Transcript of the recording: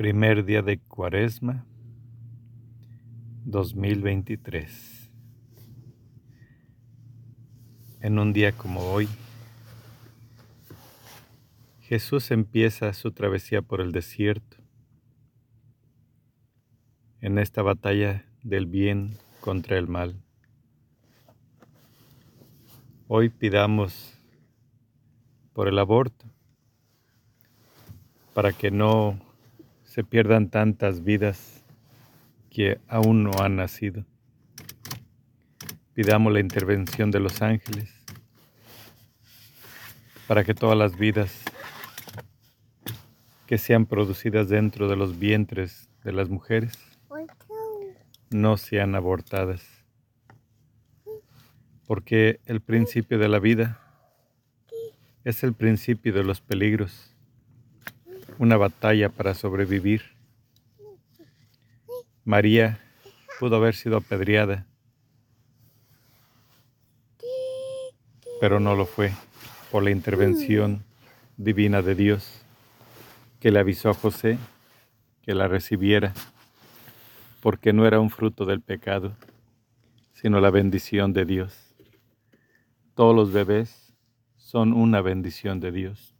Primer día de Cuaresma 2023. En un día como hoy, Jesús empieza su travesía por el desierto. En esta batalla del bien contra el mal. Hoy pidamos por el aborto, para que no se pierdan tantas vidas que aún no han nacido. Pidamos la intervención de los ángeles para que todas las vidas que sean producidas dentro de los vientres de las mujeres no sean abortadas. Porque el principio de la vida es el principio de los peligros una batalla para sobrevivir. María pudo haber sido apedreada, pero no lo fue por la intervención divina de Dios, que le avisó a José que la recibiera, porque no era un fruto del pecado, sino la bendición de Dios. Todos los bebés son una bendición de Dios.